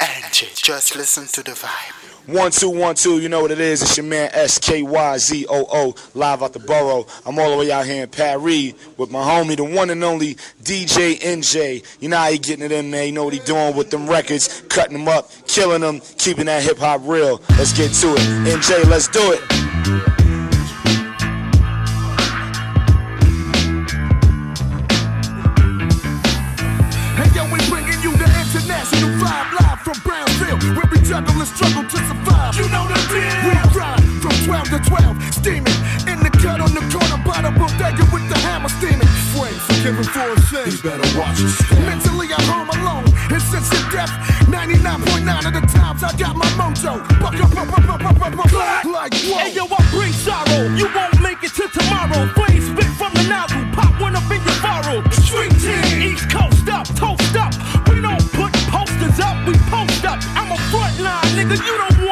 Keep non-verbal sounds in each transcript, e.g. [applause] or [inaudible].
Angie, just listen to the vibe. One two one two, you know what it is. It's your man S K Y Z O O, live out the borough. I'm all the way out here in Paris with my homie, the one and only DJ NJ. You know how he getting it in, man. You know what he doing with them records, cutting them up, killing them, keeping that hip hop real. Let's get to it. NJ, let's do it. Forgiven for a sin. You better watch your step. Mentally, I'm home alone. And since your death, 99.9 of the times I got my mojo. Buck up, up, up, up, up, up, up, like whoa. Hey, yo, I bring sorrow. You won't make it to tomorrow. Flames spit from the nozzle. Pop one up in your furrow. Street team. East Coast up, toast up. We don't put posters up, we post up. I'm a front line, nigga. You don't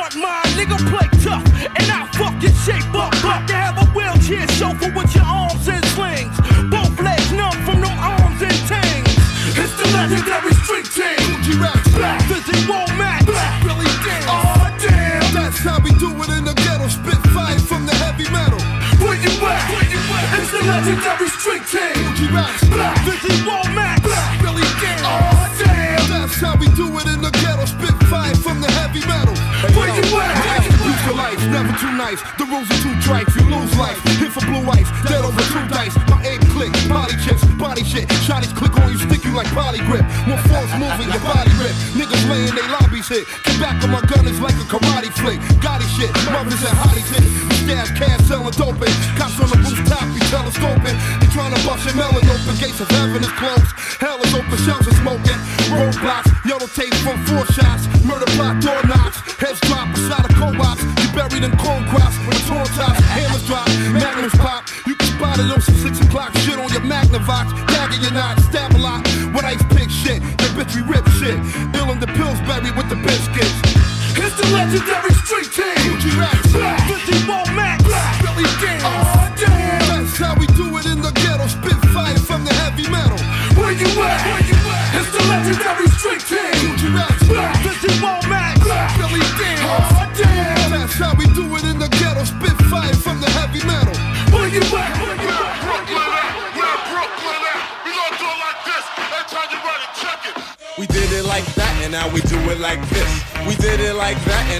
nice. The rules are too trite, you lose life. Hit for blue ice, dead over two dice. My aim click, body chips, body shit. Shotties click on you, stick you like poly grip. More force moving, your body rip. Niggas laying they lobbies hit. Get back on my gun, it's like a karate flick. Gotti shit, mothers and hotties hit. Stash cash selling dope. Cops on the rooftop, be telescoping. They trying to bust your melon open. Gates of heaven is closed. Shit. Ill on the Pillsbury with the biscuits. It's the legendary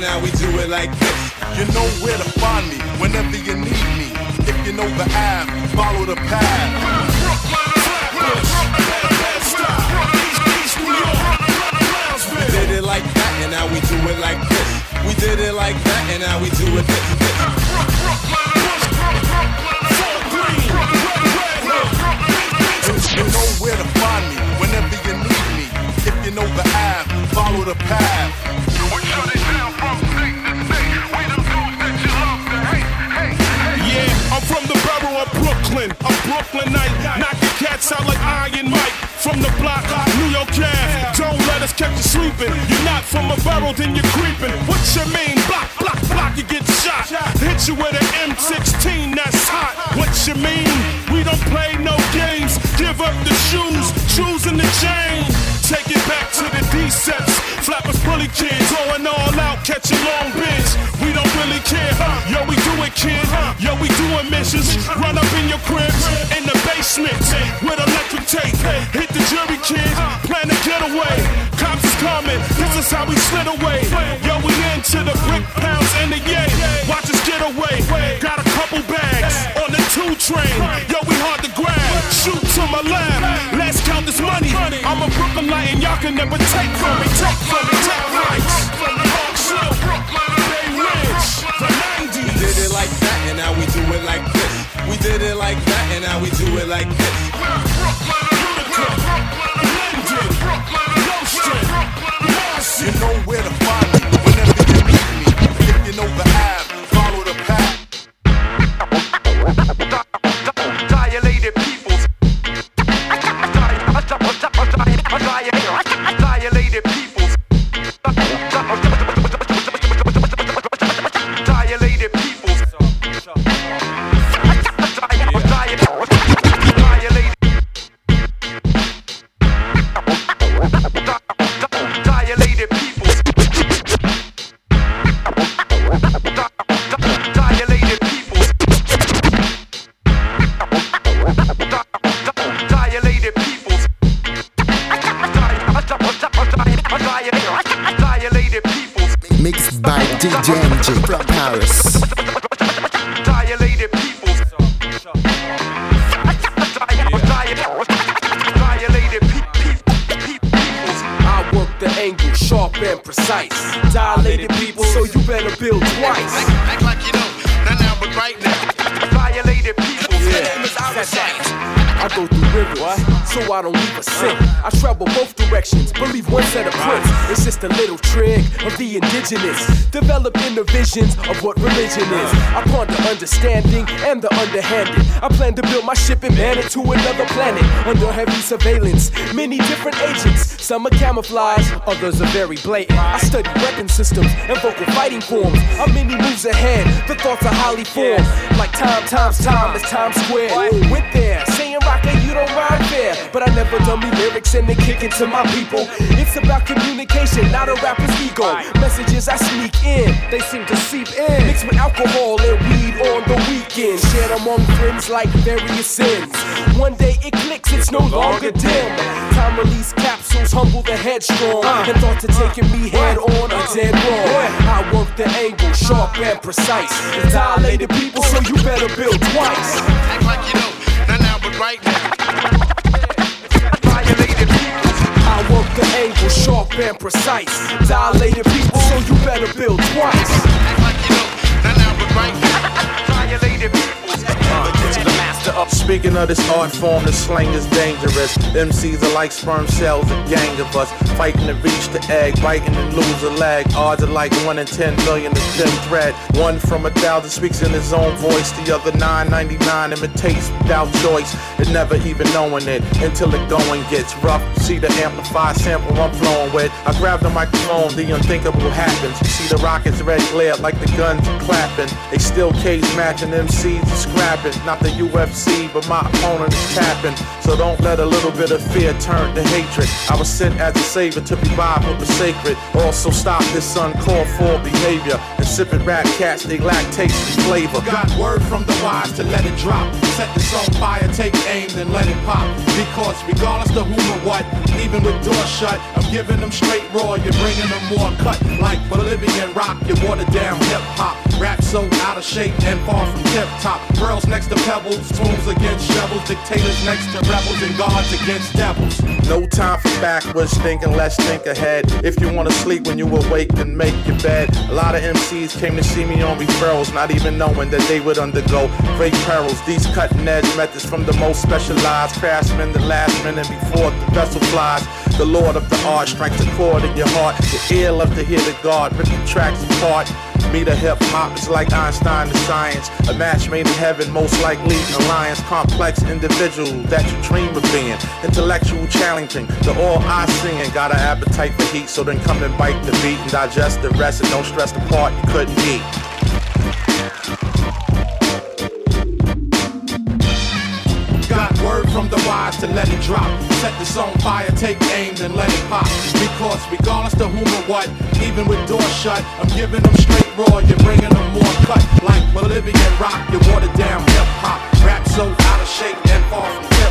and now we do it like this. You know where to find me whenever you need me. If you know the app, follow the path. Did it like that, and now we do it like this. We did it like that, and now we do it this. You know where to find me whenever you need me. If you know the app, follow the path. Brooklyn. I'm Brooklynite. Cats out like Iron Mike. From the block, New York Ave. Don't let us catch you sleeping. You're not from a borough, then you're creeping. What you mean? Block, block, block, you get shot. Hit you with an M16 that's hot. What you mean? We don't play no games. Give up the shoes, shoes and the chain. Take it back to the D-sets. Flappers, bully kids, going all out, catching long bids. Really care. Yo, we do it, kid. Yo, we doing missions. Run up in your cribs, in the basement, with electric tape. Hit the jury, kid. Plan to get away. Cops is coming. This is how we slid away. Yo, we into the brick pounds and the yay. Watch us get away. Got a couple bags on the two train. Yo, we hard to grab. Shoot to my left. Let's count this money. I'm a Brooklynite and y'all can never take from me. Take from me. It like this. We did it like that, and now we do it like this. Of what religion is. I ponder understanding and the underhanded. I plan to build my ship and man it to another planet under heavy surveillance. Many different agents, some are camouflage, others are very blatant. I study weapon systems and vocal fighting forms. I'm many moves ahead, the thoughts are highly formed. Like time times time is Times Square. Went there, saying rocker, you don't rhyme fair. But I never dummy lyrics and they kick it to my people. It's about communication, not a rapper's ego. Messages I sneak in, they seem to seep in. Mixed with alcohol and weed on the weekend. Shared among friends like various sins. One day it clicks, it's no longer dim. Time release capsules humble the headstrong. Uh. And thoughts are taking me head on a uh. dead wrong. I work the angle sharp and precise. It's dilated people, so you better build twice. Act like you know. Not now, but right now. I work the angle sharp and precise. Dilated people, so you better build twice. Act like you know. Not right now. Peoples. Speaking of this art form, the slang is dangerous. MCs are like sperm cells, a gang of us. Fighting to reach the egg, biting and lose a leg. Odds are like 1 in 10 million is thin thread. One from a thousand speaks in his own voice. The other 999 imitates without choice. And never even knowing it until the going gets rough. See the amplified sample I'm flowing with. I grab the microphone, the unthinkable happens. See the rockets red glare like the guns clapping. They still cage matching MCs are scrapping. Not the UFC, but my opponent is tapping. So don't let a little bit of fear turn to hatred. I was sent as a savior to revive what was sacred. Also stop this uncalled for behavior. And sipping rap cats, they lack taste and flavor. Got word from the wise to let it drop. Set this on fire, take aim, then let it pop. Because regardless of who or what, even with doors shut, I'm giving them straight raw. You're bringing them more cut like Bolivian rock. You watered down hip hop. Rap so out of shape and far from tip top. Girls next to pebbles, against shovels, dictators next to rebels, and gods against devils. No time for backwards thinking, let's think ahead. If you wanna sleep when you awake, then make your bed. A lot of MCs came to see me on referrals, not even knowing that they would undergo great perils. These cutting edge methods from the most specialized craftsmen, the last minute before the vessel flies. The Lord of the art strikes a chord in your heart. The ear love to hear the God rip the tracks apart. Me the hip hop is like Einstein to science. A match made in heaven, most likely an alliance. Complex individual that you dream of being. Intellectual challenging, the all I singing. Got an appetite for heat, so then come and bite the beat and digest the rest and don't stress the part you couldn't eat. Got word from the wise to let it drop. Set this on fire, take aim, then let it pop. Because regardless to whom or what, even with doors shut, I'm giving them straight raw. You're bringing them more cut like Bolivian rock. You watered down hip hop. Rap so out of shape and far from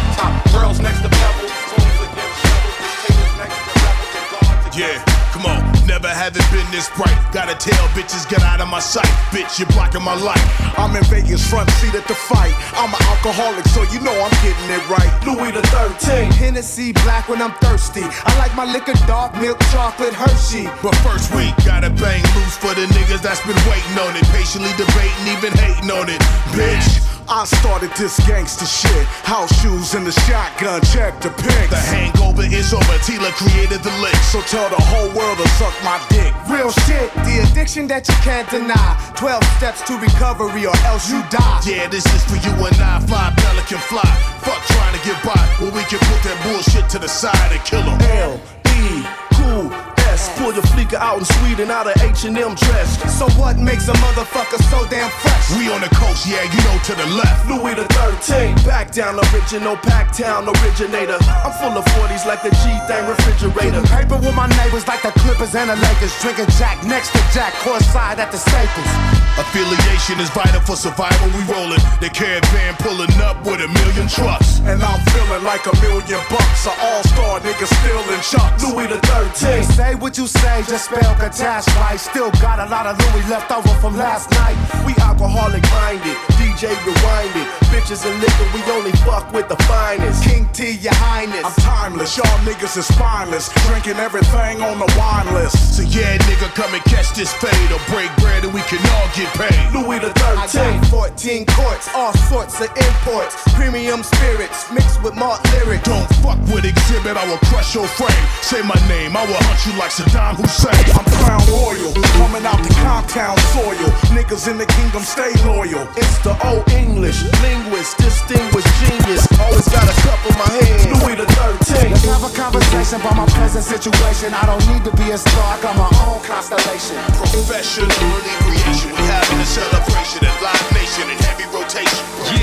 bitches, get out of my sight. Bitch, you're blocking my light. I'm in Vegas, front seat at the fight. I'm an alcoholic, so you know I'm getting it right. Louis the 13. Hennessy black when I'm thirsty. I like my liquor dark, milk chocolate Hershey. But first we gotta bang loose for the niggas that's been waiting on it. Patiently debating, even hating on it. Bitch. I started this gangster shit. House shoes and the shotgun, check the pics. The hangover is over. Tila created the lick. So tell the whole world to suck my dick. Real shit, the addiction that you can't deny. 12 steps to recovery or else you die. Yeah, this is for you and I. Fly pelican fly. Fuck trying to get by. Well, we can put that bullshit to the side and kill 'em. L E cool S. Pull your fleeker out in Sweden out of H and M dress. So what makes a motherfucker so damn fresh? We on the coast, yeah, you know to the left. Louis the 13, back down original, pack town originator. I'm full of 40s like the G thing refrigerator. Paper with my neighbors like the Clippers and the Lakers. Drinking Jack next to Jack, courtside at the Staples. Affiliation is vital for survival. We rollin' the caravan pulling up with a million trucks. And I'm feeling like a million bucks. An all-star nigga still in chucks. Louis the 13th. Say what you say, just spell Katash right. Still got a lot of Louis left over from last night. We alcoholic minded, DJ rewinded. Bitches and liquor, we only fuck with the finest. King T, your highness. I'm timeless, y'all niggas is spineless. Drinking everything on the wine list. So yeah, nigga, come and catch this fade or break bread and we can all get paid. Louis the I 13th. got 14 courts, all sorts of imports. Premium spirits mixed with malt lyrics. Don't fuck with Xzibit, I will crush your frame. Say my name, I will hunt you like Saddam Hussein. I'm crown royal, coming out the Comptown soil. Niggas in the kingdom stay loyal. It's the old English, linguist, distinguished genius. Always got a cup in my hand. Louis the 13th. Let's have a conversation about my present situation. I don't need to be a star, I got my own constellation. Professional inebriation, we having a celebration at Live Nation in heavy rotation. Yeah,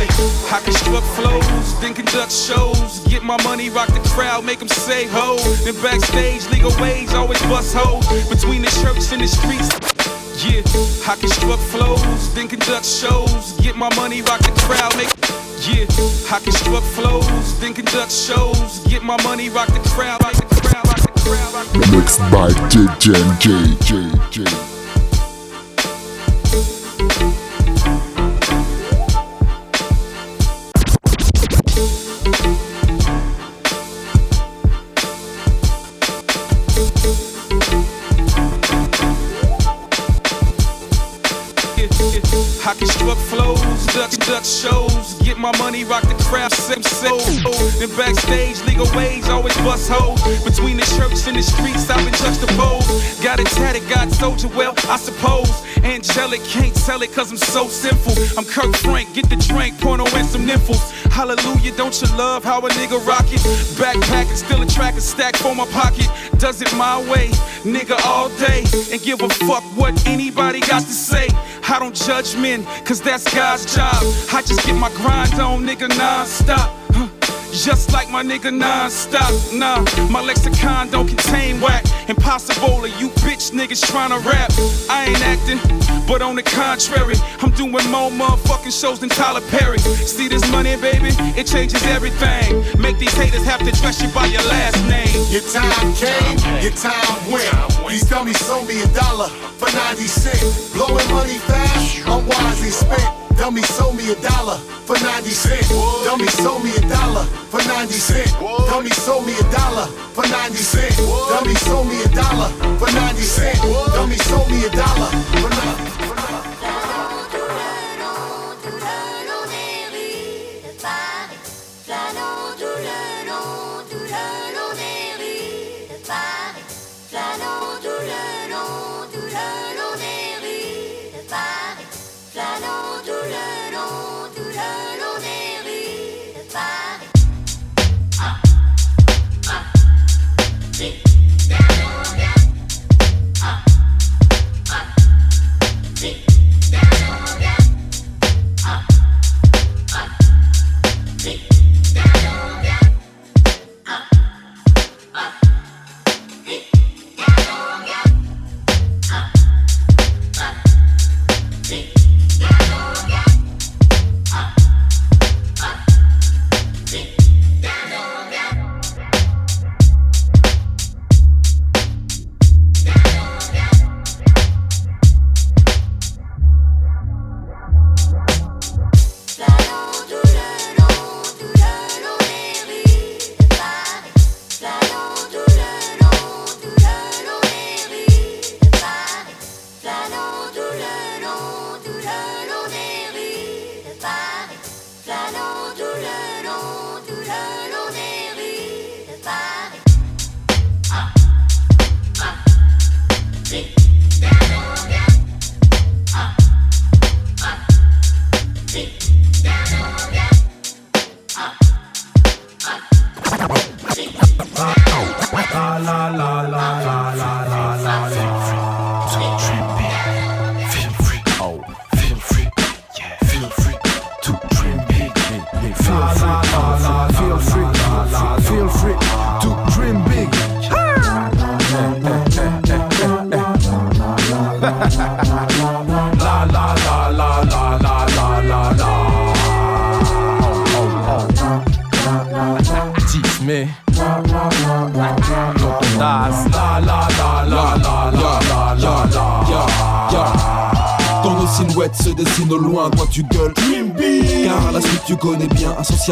I construct flows, then conduct shows. Get my money, rock the crowd, make them say ho. Then backstage, legal wage, always bust ho. Between the church and the streets. Yeah, I construct flows, then conduct shows. Get my money, rock the crowd, make. Yeah, I construct flows, then conduct shows. Get my money, rock the crowd, rock the crowd, rock the crowd, rock the crowd. Mixed by DJ J J J. flows, duck, shows, get my money, rock the crowd, sip, sip. Then backstage, legal wage, always bust hoes. Between the church and the streets, I've been juxtaposed. Got it tatted, got soldier, well, I suppose. Angelic, can't tell it cause I'm so sinful. I'm Kirk Frank, get the drink, porno and some nymphals. Hallelujah, don't you love how a nigga rock it? Backpack and still a track, a stack for my pocket. Does it my way, nigga, all day. And give a fuck what anybody got to say. I don't judge men, cause that's God's job. I just get my grind on, nigga, non-stop. Huh. Just like my nigga non-stop, nah My lexicon don't contain whack Impossible of you bitch niggas tryna rap I ain't acting, but on the contrary I'm doing more motherfucking shows than Tyler Perry See this money, baby? It changes everything Make these haters have to dress you by your last name Your time came, your time went. These dummies sold me a dollar for 90 cents. Blowing money fast, unwisely spent. Dummy sold me a dollar for 90 cents. Dummy sold me a dollar for 90 cents. Dummy sold me a dollar for 90 cents. Dummy sold me a dollar for 90 cents. Dummy sold me a dollar for 90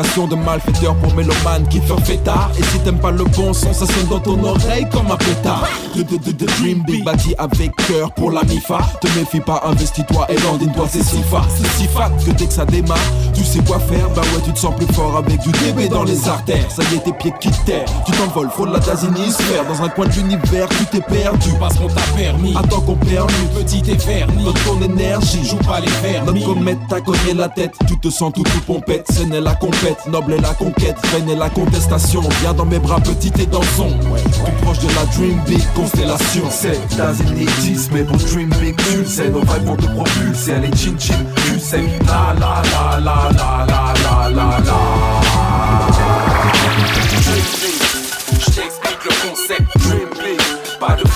de malfaiteurs pour mélomanes qui font fêtard. Et si t'aimes pas le bon son, ça sonne dans ton oreille comme un pétard. De, de, de, de Dream Big, avec cœur pour la MIFA. Te méfie pas, investis-toi et landine-toi, c'est si fat C'est si fat que dès que ça démarre, tu sais quoi faire Bah ouais, tu te sens plus fort avec du DB dans les artères. Ça y est, tes pieds quittent terre, tu t'envoles, frôle la faire Dans un coin de l'univers, tu t'es perdu. Parce qu'on t'a permis, attends qu'on permue. Petit et vernis Donne ton énergie, joue pas les vernis Notre comète t'a cogné la tête, tu te sens tout tout pompette. Scène est la compète, noble est la conquête. Reine est la contestation, viens dans mes bras petit et dansons. Plus proche de la Dream Big constellation. C'est Mais pour Dream Big tu le sais Nos vibes vont te propulser, allez chin chin, tu sais La la la la la la la la la. Je t'explique le concept Dream Big Pas de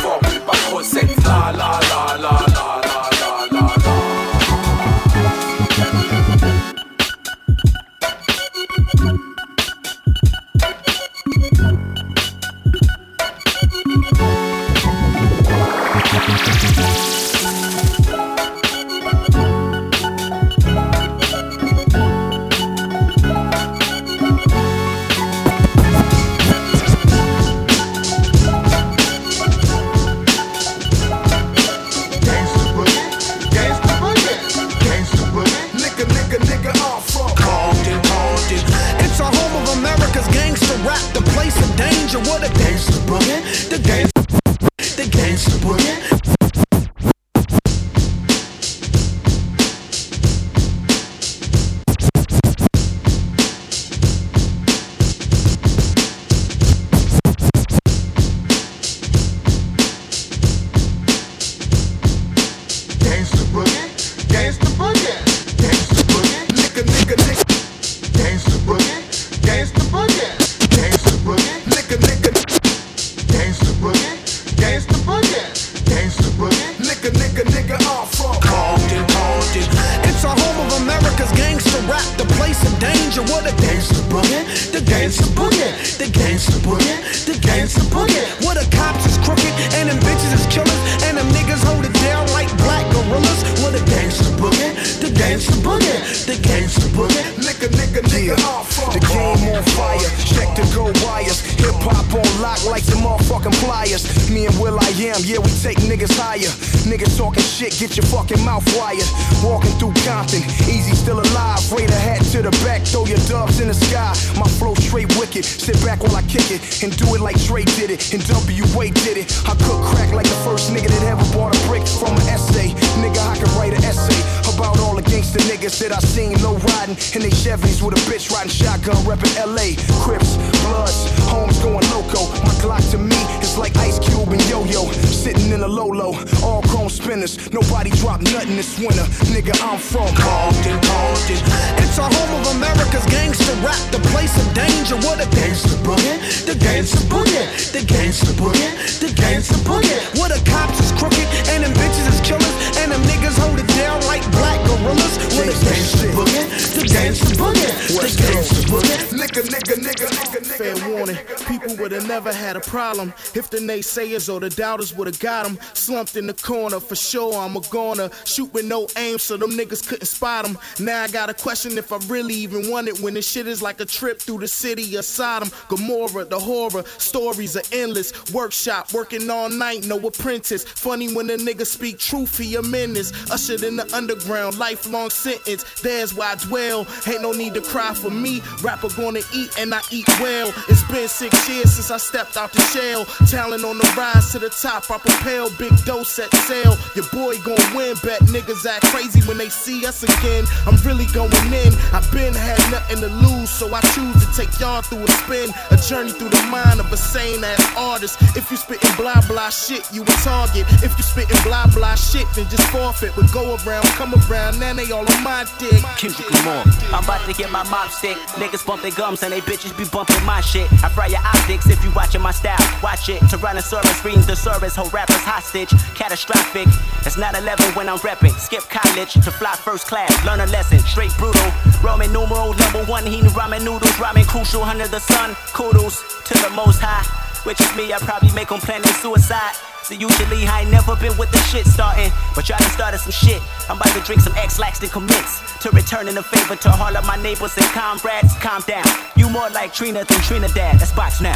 the boogie, the gangsta boogie. Nigga, nigga, nigga, I'm The game on fire, check the go wires. Hip hop on lock like the motherfucking pliers. Me and Will I am, yeah, we take niggas higher. Niggas talking shit, get your fucking mouth wired. Walking through Compton, easy still alive. Raider hat to the back, throw your doves in the sky. My flow straight wicked, sit back while I kick it and do it like Dre did it and WA did it. I cook crack like the first nigga that ever bought a brick from an essay. Nigga, I can write an essay about all the gangster niggas that I seen low riding in they Chevys with a bitch riding shotgun reppin' LA. Crips, Bloods, homes going loco. My Glock to me is like Ice Cube and Yo Yo. Sitting in a Lolo, all chrome spinners. Nobody drop nothing this winter. Nigga, I'm from Compton, Compton. It's a home of America's gangster rap, the place of danger. What a Gangsta boogie, the gangster boogie, the gangsta boogie, the gangsta boogie. What the cops is crooked and them bitches is killers and them niggas hold it down like black gorillas. What a Gangsta boogie, the gangsta boogie, the gangsta boogie. Nigga, nigga, nigga, nigga, nigga. Fair warning, people would have never had a problem if the naysayers or the doubters would have got them. Slumped in the corner, for sure I'm a goner. Shoot with no aim so them niggas couldn't spot them. Now I got a question if I really even want it when this shit is like a trip through the city of Sodom. Gomorrah, the horror, stories are endless. Workshop, working all night, no apprentice. Funny when a nigga speak truth, he a menace. Ushered in the underground, lifelong sentence. There's why I dwell. Ain't no need to cry for me. Rapper gonna eat and I eat well. It's been six years since I stepped out the shell. Talent on the rise to the top, I propel. Big dose at sale. Your boy gonna win. Bet niggas act crazy when they see us again. I'm really going in. I've been had nothing to lose, so I choose to take y'all through a spin. A journey through the mind of a sane ass artist. If you spittin' blah blah shit, you a target. If you spittin' blah blah shit, then just forfeit. But go around, come around, now they all on my dick. Kendrick Lamar. I'm about to get my mop stick. Niggas bump their gums and they bitches be bumping my shit. I fry your optics if you watching my style. Watch it. Tyrannosaurus reading the service, whole rappers hostage. Catastrophic. It's not 11 when I'm repping. Skip college to fly first class. Learn a lesson. Straight brutal. Roman numeral number one. He ramen noodles. Ramen crucial under the sun. Kudos to the most high. Which is me, I probably make them planning suicide. See, usually I ain't never been with the shit starting, but y'all done started some shit. I'm about to drink some Ex-Lax and commence to returning a favor to all of my neighbors and comrades. Calm down. You more like Trina than Trinidad. That's box now.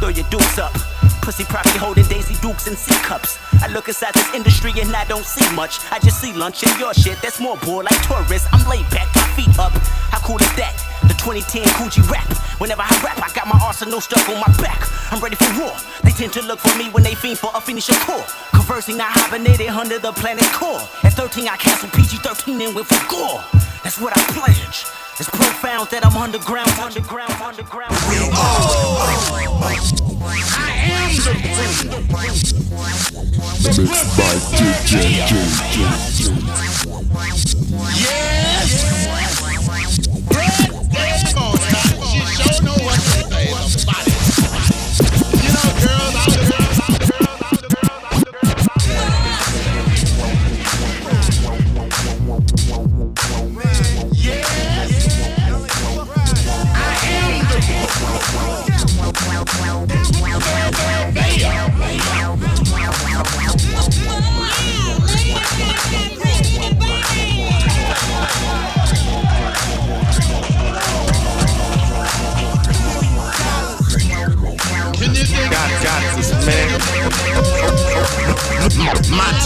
Throw your dukes up. Pussy probably holding Daisy Dukes and C cups. I look inside this industry and I don't see much. I just see lunch and your shit. That's more bull like tourists. I'm laid back, my feet up. How cool is that? The 2010 Coogee rap. Whenever I rap, I got my arsenal stuck on my back. I'm ready for war. They tend to look for me when they fiend for a finisher core. Conversing, I hibernated under the planet's core. At 13, I canceled PG 13 and went for gore. That's what I pledge. It's profound that I'm underground, underground, underground. We I am the Mixed by DJ Yes. Yes. Come on. She sure know what to say about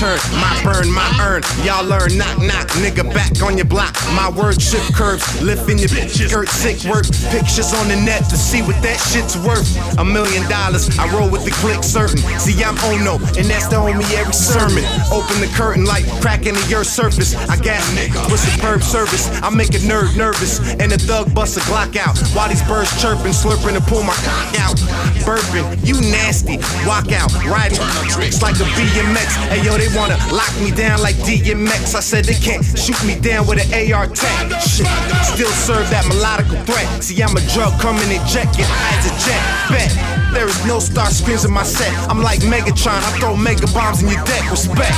turn, my burn, my earn. Y'all learn, knock, knock, nigga back on your block. My word shift curves, lifting your bitches. Skirt sick work, pictures on the net to see what that shit's worth. A million dollars, I roll with the click certain. See, I'm Ono, and that's the homie Erick Sermon. Open the curtain like cracking the earth surface. I gas with superb service. I make a nerd nervous, and a thug bust a Glock out. While these birds chirping, slurping, and pull my cock out. Burping, you nasty. Walk out, riding tricks like a BMX. Hey yo, they wanna lock me down like DMX. I said they can't shoot me down with an AR tech. Shit, still serve that melodical threat. See, I'm a drug coming in get high as a jet. Bet. There is no star screens in my set. I'm like Megatron, I throw mega bombs in your deck. Respect.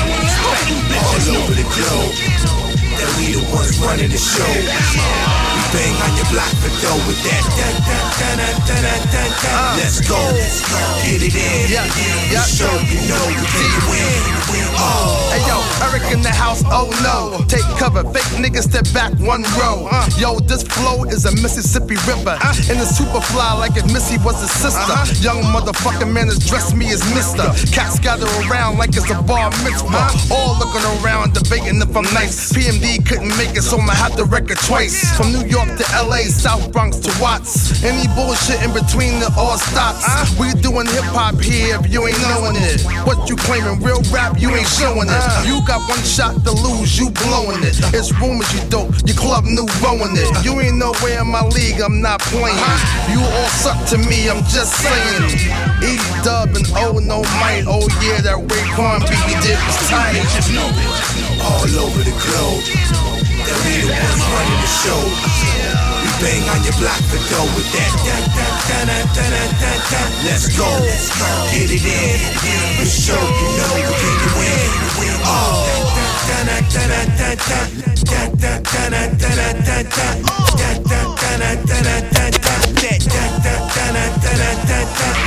All over the globe, that we the ones running the show. We bang on your block for dough with that. Dun, dun, dun, dun, dun, dun, dun, dun. Let's go, get it in. Yeah, yeah. Show you know you can win. Ah. Oh. Hey yo, Erick in the house, oh no. Take cover, fake niggas step back one row. Ah. Yo, this flow is a Mississippi River. Ah. And it's super fly like if Missy was a sister. Uh-huh. Young motherfucking man has dressed me as Mister. Cats gather around like it's a bar mitzvah. Uh-huh. All looking around, debating if I'm nice. PMD couldn't make it, so I'ma have to it twice. From New York to LA, South Bronx to Watts. Any bullshit in between it all stops. We doing hip hop here if you ain't knowing it. What you claiming, real rap, you ain't showing it. You got one shot to lose, you blowing it. It's rumors you dope, your club new rowing it. You ain't nowhere in my league, I'm not playing. You all suck to me, I'm just saying. E dub and oh no might, oh yeah, that Raekwon beat we did was tight. All over the globe, the be the ones running the show. We bang on your block for dough with that. Let's go. Get it in. For sure, you know we can win.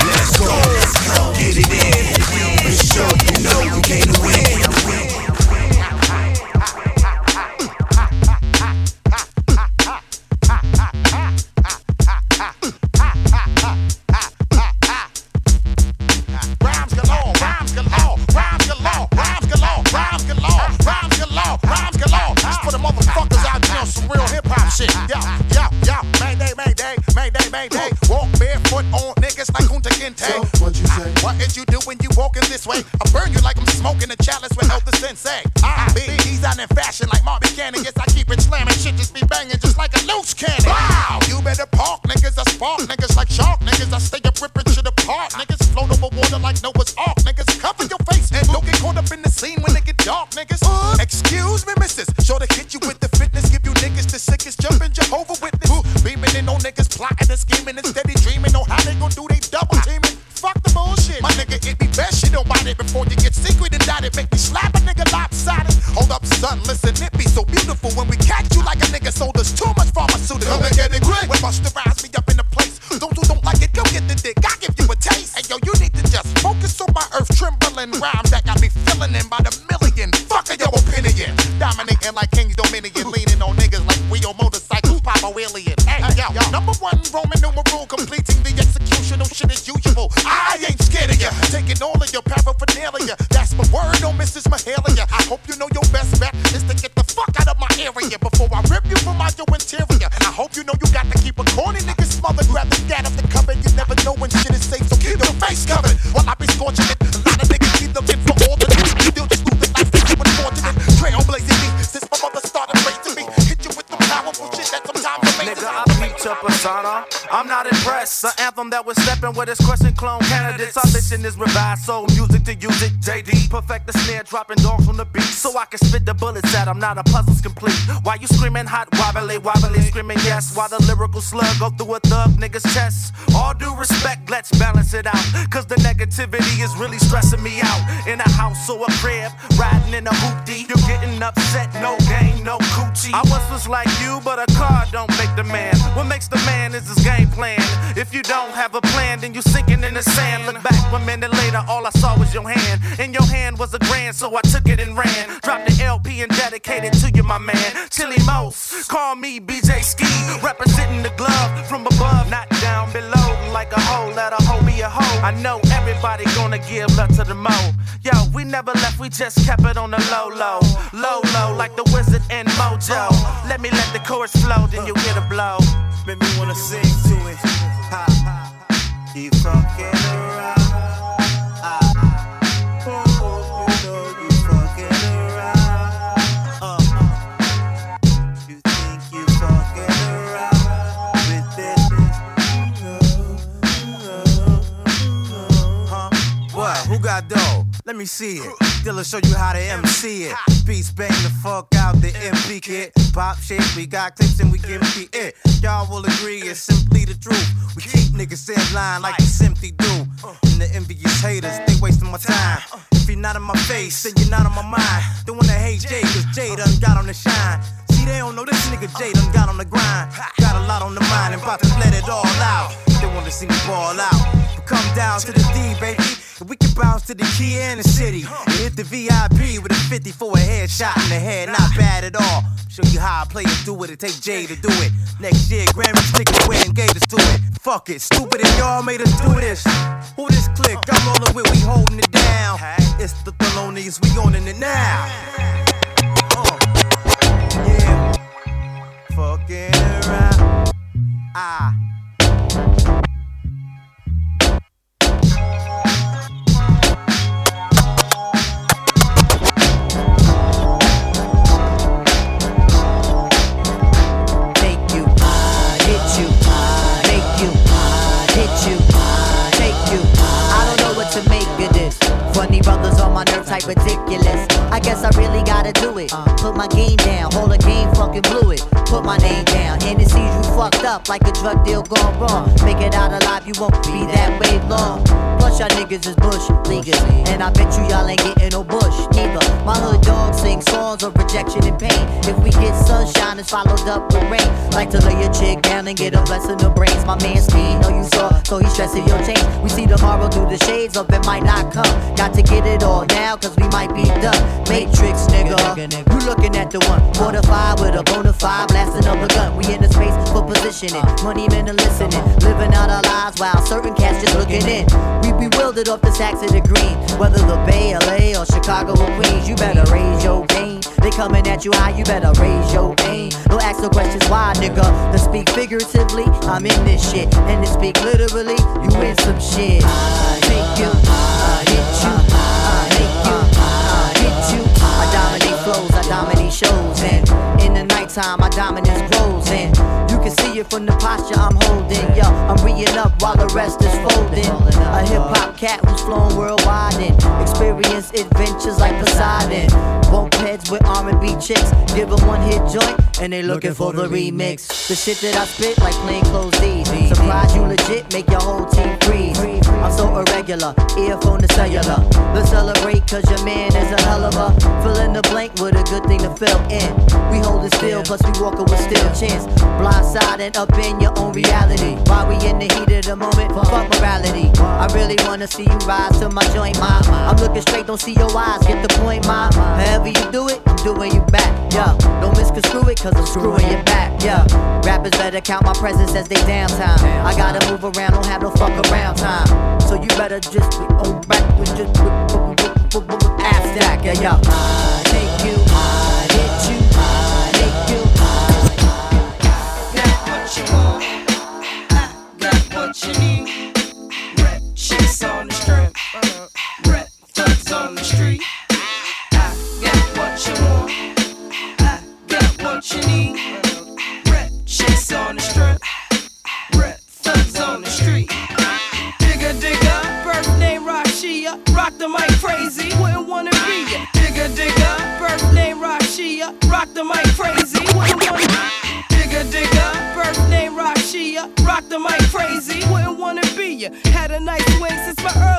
Let's go. Get it in. We show you know we came to win. Shit. Yeah, yeah, yeah. Mayday, mayday, mayday, mayday. Walk barefoot on niggas like Kunta Kinte. So, What you say? What is you do when you walking this way? I burn you like I'm smoking a chalice with El Da Sensei. Mission is your hand. In your hand was a grand, so I took it and ran. Dropped the LP and dedicated to you, my man. Chili Most, call me BJ Ski. Representing the glove from above, not down below. Like a hoe, let a hoe be a hoe. I know everybody gonna give love to the mo. Yo, we never left, we just kept it on the low, low. Low, low, like the wizard and Mojo. Let me let the chorus flow, then you get a blow. Make me wanna sing to it. Ha, ha. Keep fucking Let me see it. Dilla show you how to MC it. Beats bang the fuck out the MP. Pop shit, we got clips and we give me it. Y'all will agree it's simply the truth. We keep niggas in line like we simply do. And the envious haters, they wasting my time. If you're not in my face, then you're not on my mind. Don't wanna hate Jay, cause Jay done got on the shine. See, they don't know this nigga Jay done got on the grind. Got a lot on the mind and about to let it all out. They wanna see me ball out. But come down to the D, baby. And we can bounce to the key in the city. And hit the VIP with a 50 for a headshot in the head. Not bad at all. Show you how I play it, do it. It take Jay to do it. Next year, Grammy stick away and gave us to it. Fuck it, stupid and y'all made us do this. Who this click? I'm rolling with, we holding it down. It's the Thelonious, we owning it now. Ah. make you, I hit you, I take you. I don't know what to make of this. Funny brothers on my nerve type ridiculous. I guess I really gotta do it. Uh. Put my game down, hold a game, fucking blew it. Put my name down, and it sees you fucked up like a drug deal gone wrong. Make it out alive, you won't be that way long. Plus y'all niggas is bush leaguers, and I bet you y'all ain't getting no bush neither. My hood dog sing songs of rejection and pain. If we get sunshine, it's followed up with rain. Like to lay your chick down and get a blessing of brains. My man scheme, know you saw, so he's stressing your change. We see tomorrow through the shades of it might not come. Got to get it all now, cause we might be done. Matrix, nigga. You looking at the one. Fortified with a bona fide, blasting up a gun. We in the space for positioning. Money men are listening. Living out our lives while certain cats just looking in. We bewildered off the sacks of the green. Whether the Bay, LA, or Chicago or Queens, you better raise your game. They coming at you high, you better raise your aim. Don't ask no questions why, nigga. To speak figuratively, I'm in this shit. And to speak literally, you in some shit. Take you, in nighttime, my dominance grows, and you can see it from the posture I'm holding. Yo, I'm reading up while the rest is folding. A hip hop cat who's flown worldwide and experience adventures like Poseidon. Bump heads with R&B chicks, give 'em one hit joint, and they looking for the remix. The shit that I spit like plain clothes D's. Surprise you legit, make your whole team freeze. I'm so irregular, earphone to cellular. Let's celebrate cause your man is a hell of a fill in the blank with a good thing to fill in. We hold it still, plus we walking with still chance. Blindside and up in your own reality. While we in the heat of the moment, fuck morality. I really wanna see you rise to my joint, mom. I'm looking straight, don't see your eyes, get the point, mom. However you do it, I'm doing you back, yeah. Don't misconstrue it, cause I'm screwing you back, yeah. Rappers better count my presence as they downtime. I gotta move around, don't have no fuck around time. So you better just be on back with just ass stack, yeah, yeah. I take you, I hit you, I make you. What you want, I got what you need. Rep on the strip, rep thugs on the street. Rashia, rock the mic crazy, wouldn't wanna be ya. Digga digga, birthday Rashia, rock the mic crazy, wouldn't wanna. Digga digga, birthday Rashia, rock the mic crazy, wouldn't wanna be ya. Had a nice swing since my early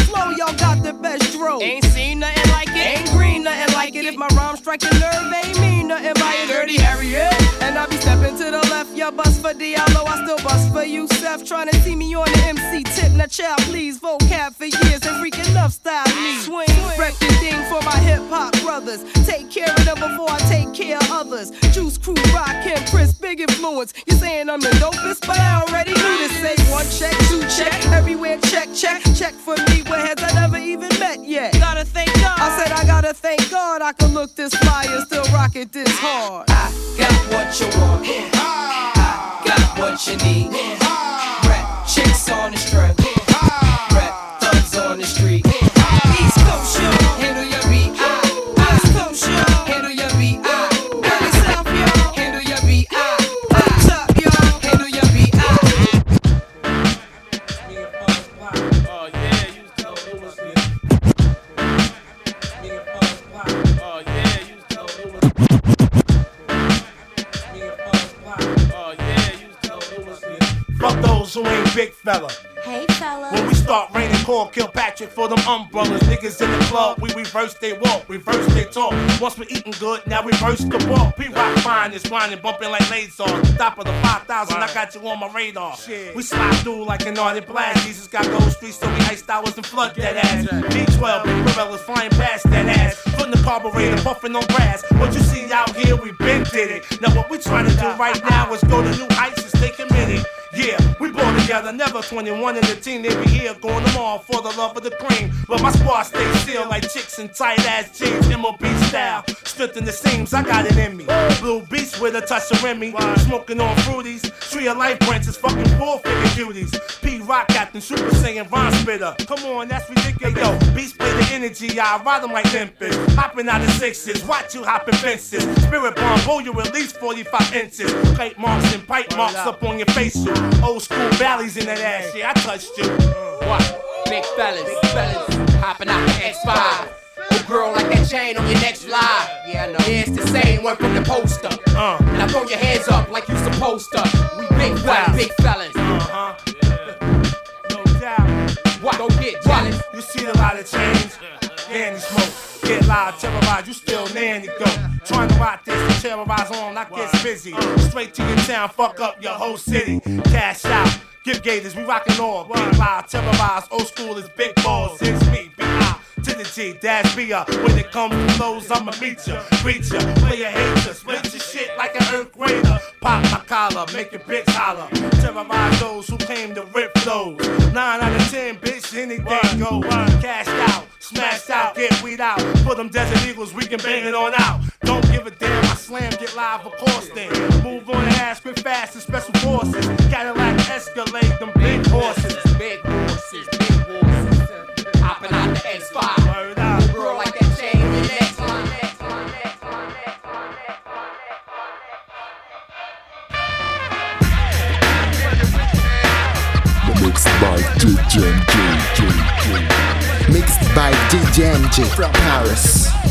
Flow, y'all got the best dro. Ain't seen nothing like it, ain't green nothing like it. If my rhyme strike a nerve, ain't mean nothing by it. Dirty Harriet. And I be stepping to the left, y'all bust for Diallo, I still bust for you, Seth. Trying to see me on the MC tip. Now, child, please, vocab for years and freaking enough style me. Swing, rep the thing for my hip hop brothers. Take care of them before I take care of others. Juice Crew, Rock, and Prince, big influence. You're saying I'm the dopest, but I already knew this. Say one check, two check, everywhere check, check, thank I can look this fly and still rock it this hard. I got what you want. I got what you need. Fella. Hey, fella. When we start raining, call Kilpatrick for them umbrellas. Niggas in the club, we reverse they walk, reverse they talk. Once we eating good, now we reverse the walk. P Rock fine is whining, bumping like lays on. Top of the 5,000, I got you on my radar. We slide through like an art blast. Jesus got gold streets, so we iced hours and flood that ass. B12, big gorillas flying past that ass. Putting the carburetor, buffing on grass. What you see out here, we been did it. Now what we trying to do right now is go to new heights and stay committed. Yeah, we born together, never 21 in the team. They be here going them all for the love of the cream. But my squad stay still like chicks in tight ass jeans, MOB style. Strength in the seams, I got it in me. Blue beast with a touch of Remy. Smoking on fruities. Tree of life branches, fucking four figure cuties. P Rock Captain, Super Saiyan, Von Spitter. Come on, that's ridiculous. Yo, beast play the energy, I ride them like limpers. Hopping out of sixes, watch you hopping fences. Spirit bomb, blow you at least 45 inches. Plate marks and pipe marks up on your facial. Old school valleys in that ass shit. I touched you. Uh. What? Big fellas, big fellas, hopping out the X5. Oh, girl, like that chain on your next fly. Yeah, I know. Yeah, it's the same one from the poster. Uh. Now throw your hands up like you supposed to. We big fellas, big fellas. Uh huh. Yeah. No doubt. What? Don't get jealous. You see a lot of change. Yeah, the smoke get loud, terrorize. you still nanny go. Trying to ride this to terrorize on, I get busy. Straight to your town, fuck up your whole city. Cash out, give gators, we rockin' all. Get loud, terrorize. old school is big balls. It's me, B.I opportunity. Dash be up. When it comes to flows, I'ma meet ya. Reach ya, play a hater, split your shit like an earthquake. Pop my collar, make your bitch holler. Terrorize those who came to rip those. Nine out of ten, bitch, anything go. Cashed out, smashed out, get weed out. Put them desert eagles, we can bang it on out. Don't give a damn, I slam, get live, of course then. Move on the ass, quick fast, and special forces. Cadillac escalate, them big horses. by DJ MJ from Paris.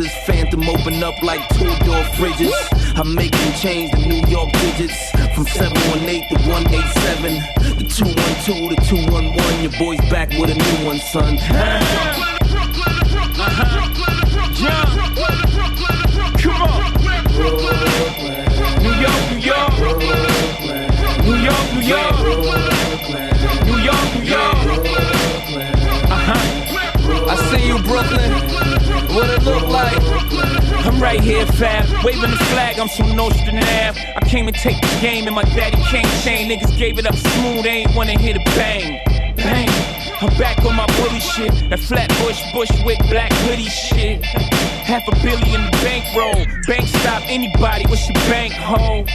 This Phantom open up like two door fridges. I'm making change the New York digits from 718 to 187. The 212 to 211. Your boy's back with a new one, son. [laughs] right here, fab, waving the flag. I'm Nostrand Ave. I came to take the game, and my daddy can't chain. Niggas gave it up smooth, they ain't wanna hear the bang. Bang. I'm back on my bully shit. That flatbush, bushwick, black hoodie shit. Half a billion bankroll. Bank stop anybody. What's your bank hole?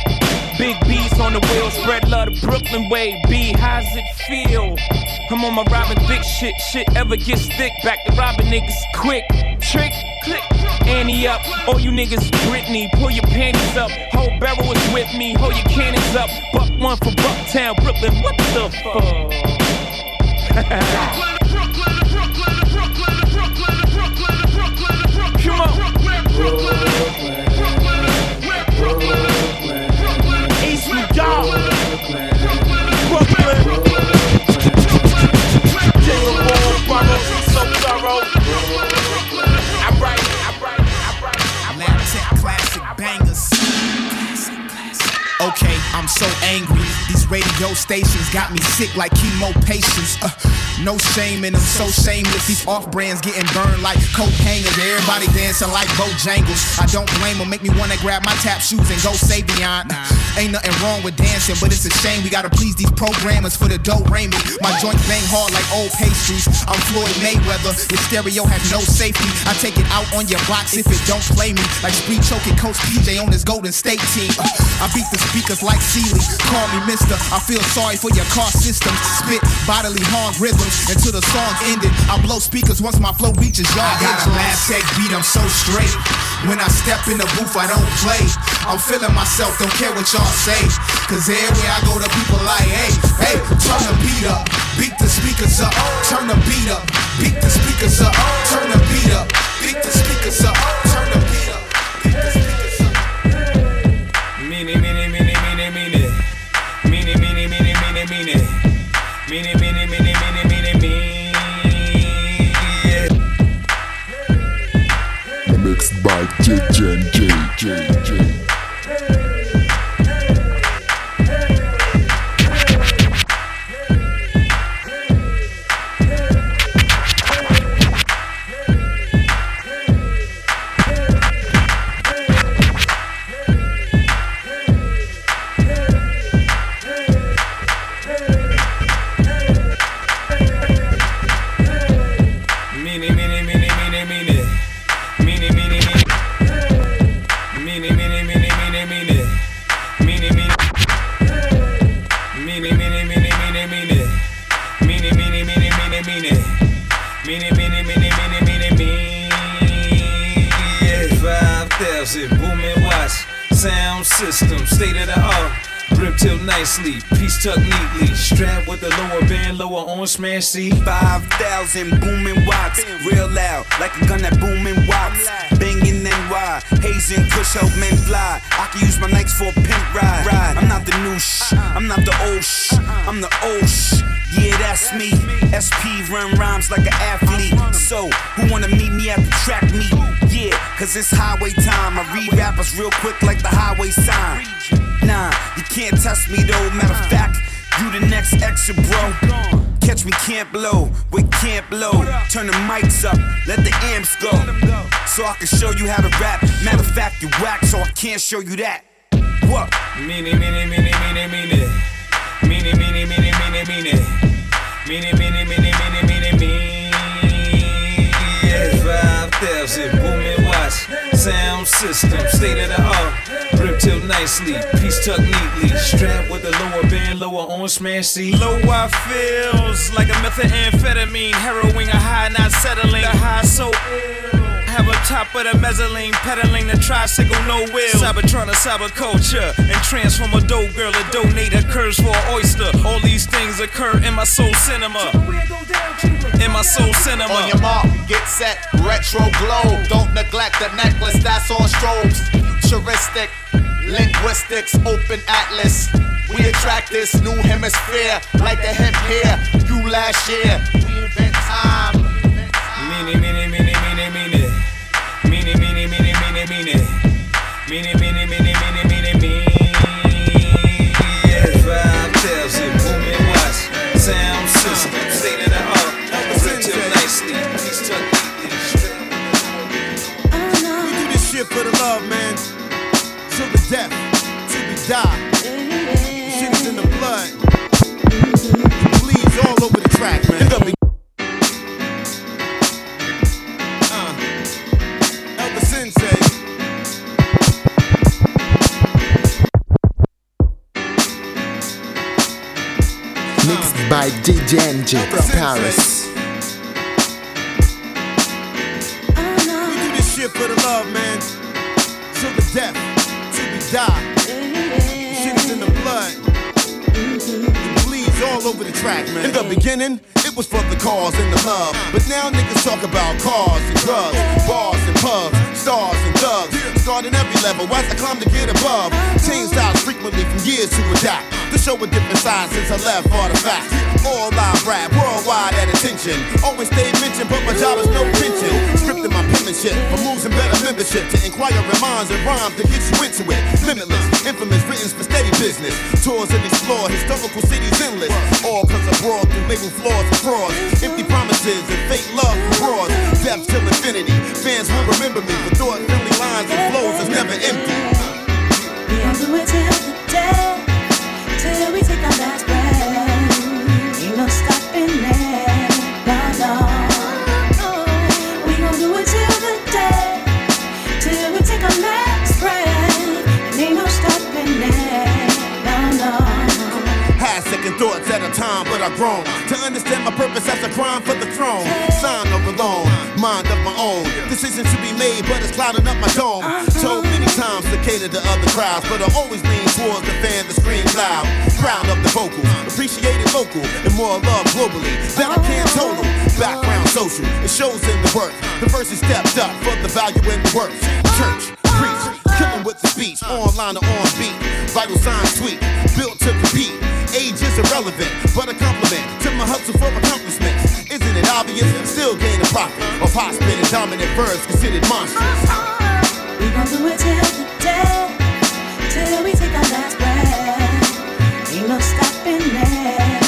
Big B's on the wheel, spread love the Brooklyn way. B, how's it feel? I'm on my Robin Thicke shit. Shit ever gets thick. Back to robbing niggas quick. Trick, click. Annie up. All you niggas Britney. Pull your panties up. Whole barrel is with me. Hold your cannons up. Buck one for Bucktown, Brooklyn. What the fuck? [laughs] Come on. Radio stations got me sick like chemo patients. Uh, no shame in them, so shameless. These off brands getting burned like coat hangers. Everybody dancing like Bojangles. I don't blame them, make me wanna grab my tap shoes and go say beyond. Ain't nothing wrong with dancing, but it's a shame we gotta please these programmers for the dough rain me. My joints bang hard like old pastries. I'm Floyd Mayweather. Your stereo has no safety. I take it out on your box if it don't play me. Like Spree choking Coach PJ on his Golden State team. Uh, I beat the speakers like Sealy. Call me Mister. I feel sorry for your car system. Spit bodily harm rhythms until the song ended. I blow speakers once my flow reaches y'all. I got a lab tech beat. I'm so straight. When I step in the booth, I don't play. I'm feeling myself. Don't care what y'all say. Cause everywhere I go, the people like, hey, hey, turn the beat up. Beat the speakers up. Turn the beat up. Beat the speakers up. Turn the beat up. Beat the speakers up. Turn the smash C. 5,000 booming watts, real loud, like a gun that booming watts. Banging NY, hazing, push help men fly. I can use my nights for a pimp ride. ride. I'm not the new shh, I'm not the old shh, I'm the old shh. Yeah, that's me. SP run rhymes like an athlete. So, who wanna meet me at the track meet? Yeah, cause it's highway time. I read rappers real quick like the highway sign. Nah, you can't test me though. Matter of fact, you the next extra bro. Catch me can't blow with can't blow. Turn the mics up, let the amps go. So I can show you how to rap. Matter of fact, you whack, so I can't show you that. What? Meanie, meanie, meanie, meanie. Meanie, meanie, meanie, meanie, meanie. Meanie, meanie, meanie, meanie, Sound system, state of the art. Grip till nicely, piece tucked neatly. Strap with the lower band, lower on smash C. Low I feels like a methamphetamine, heroin, a high not settling. The high so ill. Have a top of the mezzanine, pedaling the tricycle, no wheel. Cybertron, a cyberculture, and transform a dope girl, to donate a curse for an oyster. All these things occur in my soul cinema. In my soul cinema. On your mark, get set, retro glow. Don't neglect the necklace that's on strobes. Futuristic, linguistics, open atlas. We attract this new hemisphere like the hemp here. You last year, we invent time. Meanie, meanie, meanie, meanie, meanie, meanie, meanie, meanie. Yeah. Five tails and booming watts, sound system, state of the art. Ripped him nicely, he's tucked deep in We do this shit for the love, man. Till the death. Mixed by DJNG from Paris. We do this shit for the love, man. Till the death, till we die. Shit is in the blood. It bleeds all over the track, man. In the beginning, it was for the cause and the love. But now niggas talk about cars and drugs, bars and pubs, stars and thugs. Starting every level as I climb to get above. Change styles frequently from years to adapt. To show a different side since I left artifacts. All live rap, worldwide at attention. Always stay mentioned, but my job is no pension. Scripting my penmanship for moves and better membership. To inquire in minds and rhymes to get you into it. Limitless, infamous, written for steady business. Tours and explore historical cities endless. All cause of broad through label flaws and frauds. Empty promises and fake love from broads. Death till infinity. Fans will remember me for thought friendly lines and flows that's never empty. Gon' do it till the day, thoughts at a time, but I've grown to understand my purpose as a crime for the throne. Sign of mind of my own. Decisions to be made, but it's clouding up my dome. Uh-huh. Told many times to cater to other crowds, but I always lean towards the fan that screams loud. Proud of the vocals, appreciated local, and more love globally. That I can't total. Background social, it shows in the work. The verse is stepped up for the value in the work. Church, preach, killing with the speech, online or on beat. Vital signs sweet, built to compete. Age is irrelevant, but a compliment to my hustle for accomplishments. Isn't it obvious? Still gain a profit. Of hot spinning dominant verbs considered monstrous. We gon' do it till the day, till we take our last breath. Ain't no stopping it,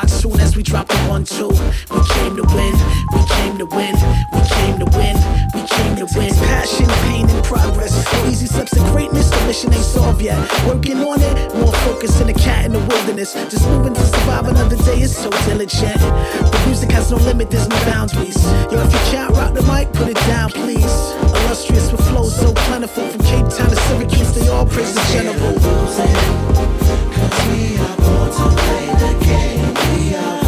Spot soon as we drop the one two. We came to win, we came to win, we came to win, we came to win. Passion, pain, and progress. Easy steps to greatness. The mission ain't solved yet. Working on it, more focused than a cat in the wilderness. Just moving to survive another day is so diligent. The music has no limit, there's no boundaries. Yo, if you can't rock the mic, put it down, please. Illustrious with flows so plentiful from Cape Town to Syracuse, they all praise the general. By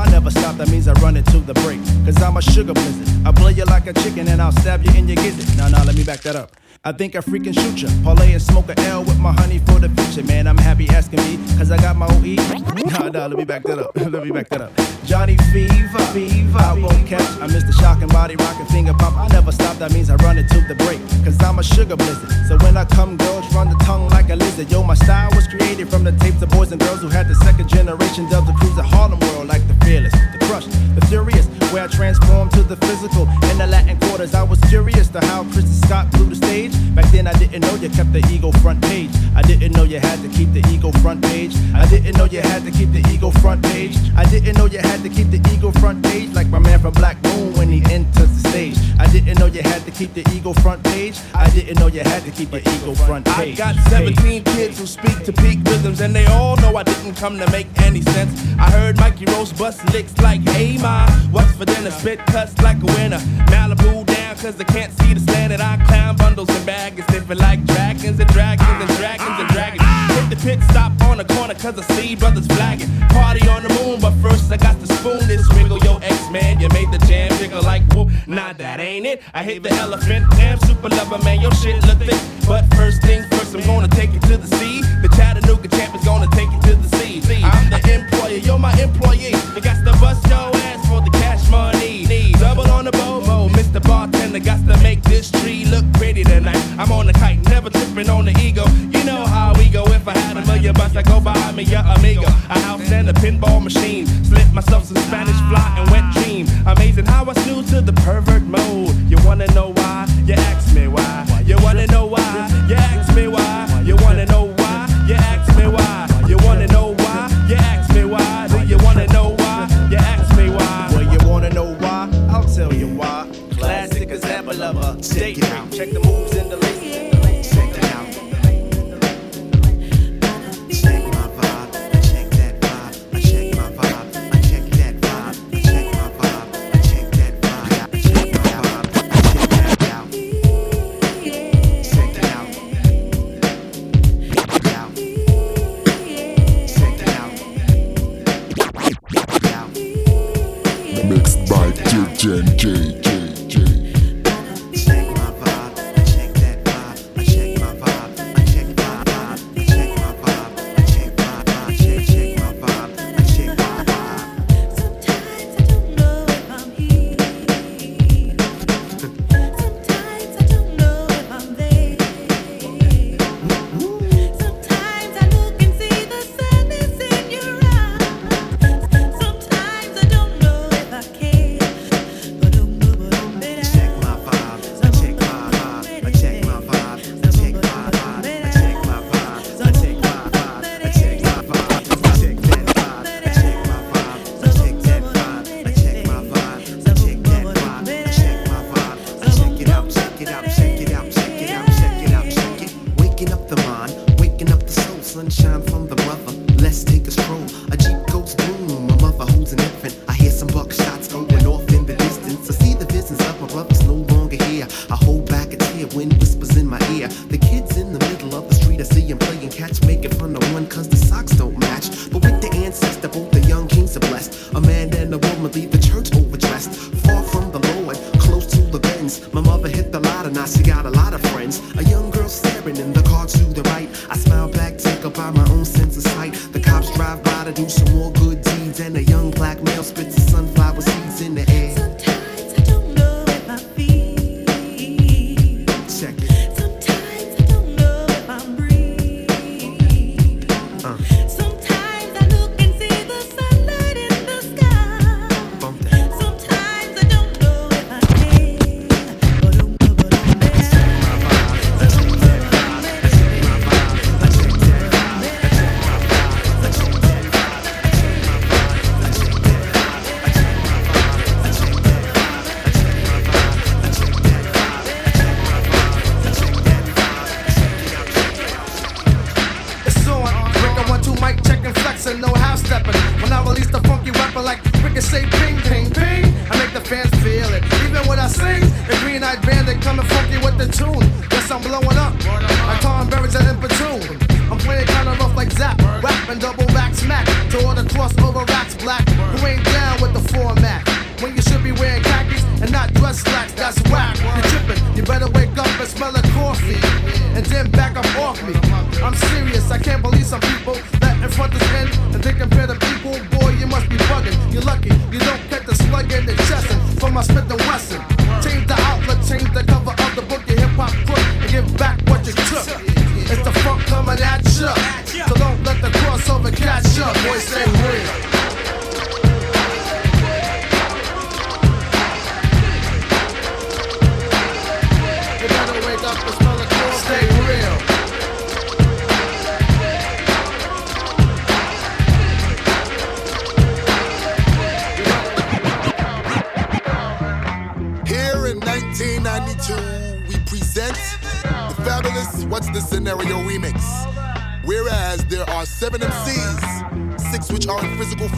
I never stop, that means I run into the break. Cause I'm a sugar blizzard. I play you like a chicken and I'll stab you in your gizzard. Now, now, let me back that up. I think I freaking shoot ya. Parlay and smoke a L with my honey for the future. Man, I'm happy asking me, cause I got my OE. Nah, nah, let me back that up. [laughs] let me back that up. Johnny Fever, Fever. I won't catch, I miss the shocking body, rocking finger pop. I never stop, that means I run it to the break. Cause I'm a sugar blizzard. So when I come, girls run the tongue like a lizard. Yo, my style was created from the tapes of boys and girls who had the second generation dubs to cruise the Harlem world like the fearless, the crush, the furious. Where I transformed to the physical in the Latin quarters. I was curious to how Kristen Scott blew the stage. Back then I didn't know you kept the ego front page. I didn't know you had to keep the ego front page. I didn't know you had to keep the ego front page. I didn't know you had to keep the ego front page like my man from Black Moon when he enters the stage. I didn't know you had to keep the ego front page. I didn't know you had to keep the ego front page. I got 17 kids who speak to peak rhythms, and they all know I didn't come to make any sense. I heard Mikey Rose bust licks like, hey, ma, what's for dinner? Spit cuts like a winner. Malibu down, cause they can't see the slanted. I climb bundles and baggage, sniffing like dragons and dragons and dragons and dragons. Hit the pit stop on the corner, cause I see brothers flagging. Party on the moon, but first I got to spoon this wiggle. Yo, X man, you made the jam jiggle like, whoop, nah, that ain't it. I hit the elephant, damn super lover, man, your shit look thick. But first things first, I'm gonna take you to the sea. The Chattanooga champ is gonna take you to the sea. I'm the employer, you're my employee. You got to bust your ass for the cash money. Double on the bobo, Mr. Bartender got to make this tree look pretty tonight. I'm on the kite, never tripping on the ego. You bucks, I go buy me your amigo. A house and a pinball machine. Slip myself some Spanish fly and wet dream. Amazing how I snooze to the pervert mode.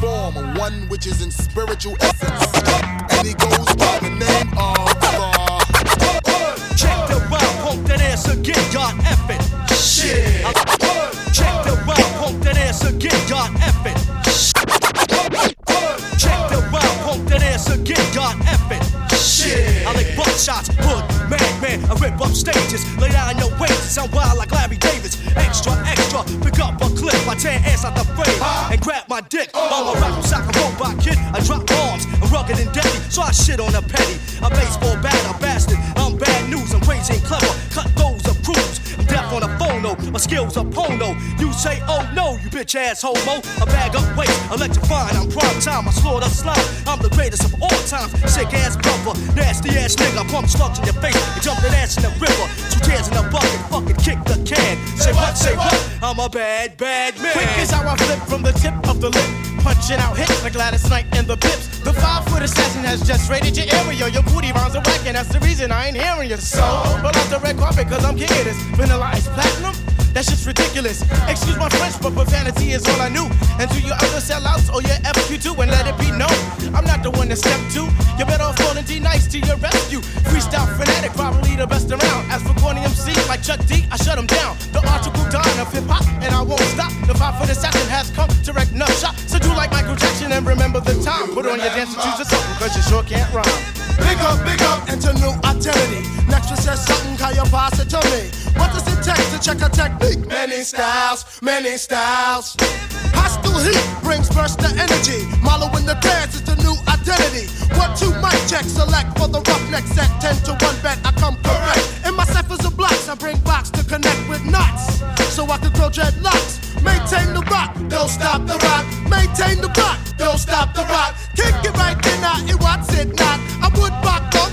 Form, one which is in spiritual essence. Bitch ass homo. A bag up weight, electrified. I'm prime time, I slaughter slime. I'm the greatest of all times, sick ass brother, nasty ass nigga, pump slugs in your face, and jump that ass in the river. Two tears in the bucket, fucking kick the can. Say what, say what? I'm a bad, bad man. Quick is how I flip from the tip of the lip. Punching out hits like Gladys Knight and the Pips. The five foot assassin has just raided your area. Your booty rounds are whack, and that's the reason I ain't hearing you. So, roll out the red carpet, cause I'm kicking this. Vanilla ice platinum? That shit's ridiculous. Excuse my French, but profanity is all I knew. And to your other sellouts or your FQ2, and let it be known. I'm not the one to step to. You better off calling D nice to your rescue. Freestyle fanatic, probably the best around. As for corny MC like Chuck D, I shut him down. The article dime of hip hop, and I won't stop. The five foot assassin has come to wreck nut shop. So do like Michael Jackson and remember the time. Put on your dance shoes or something, cause you sure can't rhyme. Big up, big up into new identity. Next one says something, how you pass it to me. What does it take to check a technique? Many styles, many styles. Hostile heat brings burst of energy. Malo in the dance is the new identity. One, two, mic check, select for the roughneck set. Ten to one bet, I come correct. In my ciphers of blocks, I bring box to connect with knots. So I can grow dreadlocks. Maintain the rock, don't stop the rock. Maintain the rock, don't stop the rock. Kick it right then, out, it what's it not.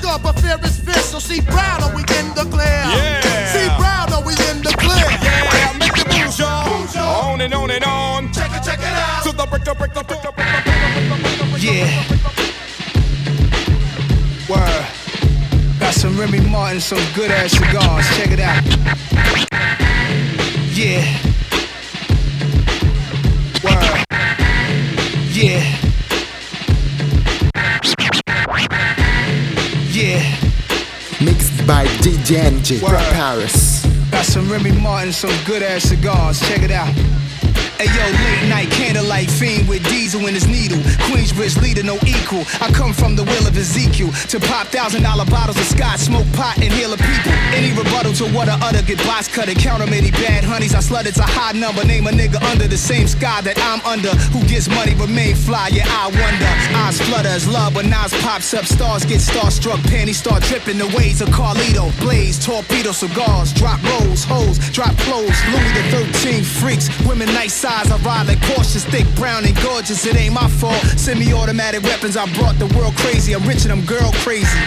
I would rock longer, but fear is. So see Brown, are we in the clear? Yeah. See Brown, are we in the clear? Yeah, make it move, y'all. On and on and on. Check it, check it out. To the break, the break, the break, the break, the Yeah. Word. Got some Remy Martin, some good ass cigars. Check it out. Yeah. Word. Yeah. By DJ NJ Word. Paris. Got some Remy Martin, some good ass cigars. Check it out. Hey yo, late night candlelight fiend with diesel in his needle. Queensbridge leader, no equal. I come from the will of Ezekiel to pop thousand dollar bottles of scotch, smoke pot, and heal a people. Any rebuttal to what I utter, get box cut and count 'em any bad honeys. I slut it's a high number. Name a nigga under the same sky that I'm under. Who gets money but remain fly? Yeah, I wonder. Eyes flutter as love when Nas pops up. Stars get starstruck, panties start dripping the ways of Carlito. Blaze, torpedo, cigars, drop rolls, hoes, drop clothes. Louis the 13 freaks, women nice size. I ride like cautious, thick, brown and gorgeous. It ain't my fault. Semi-automatic weapons, I brought the world crazy. I'm rich and I'm girl crazy.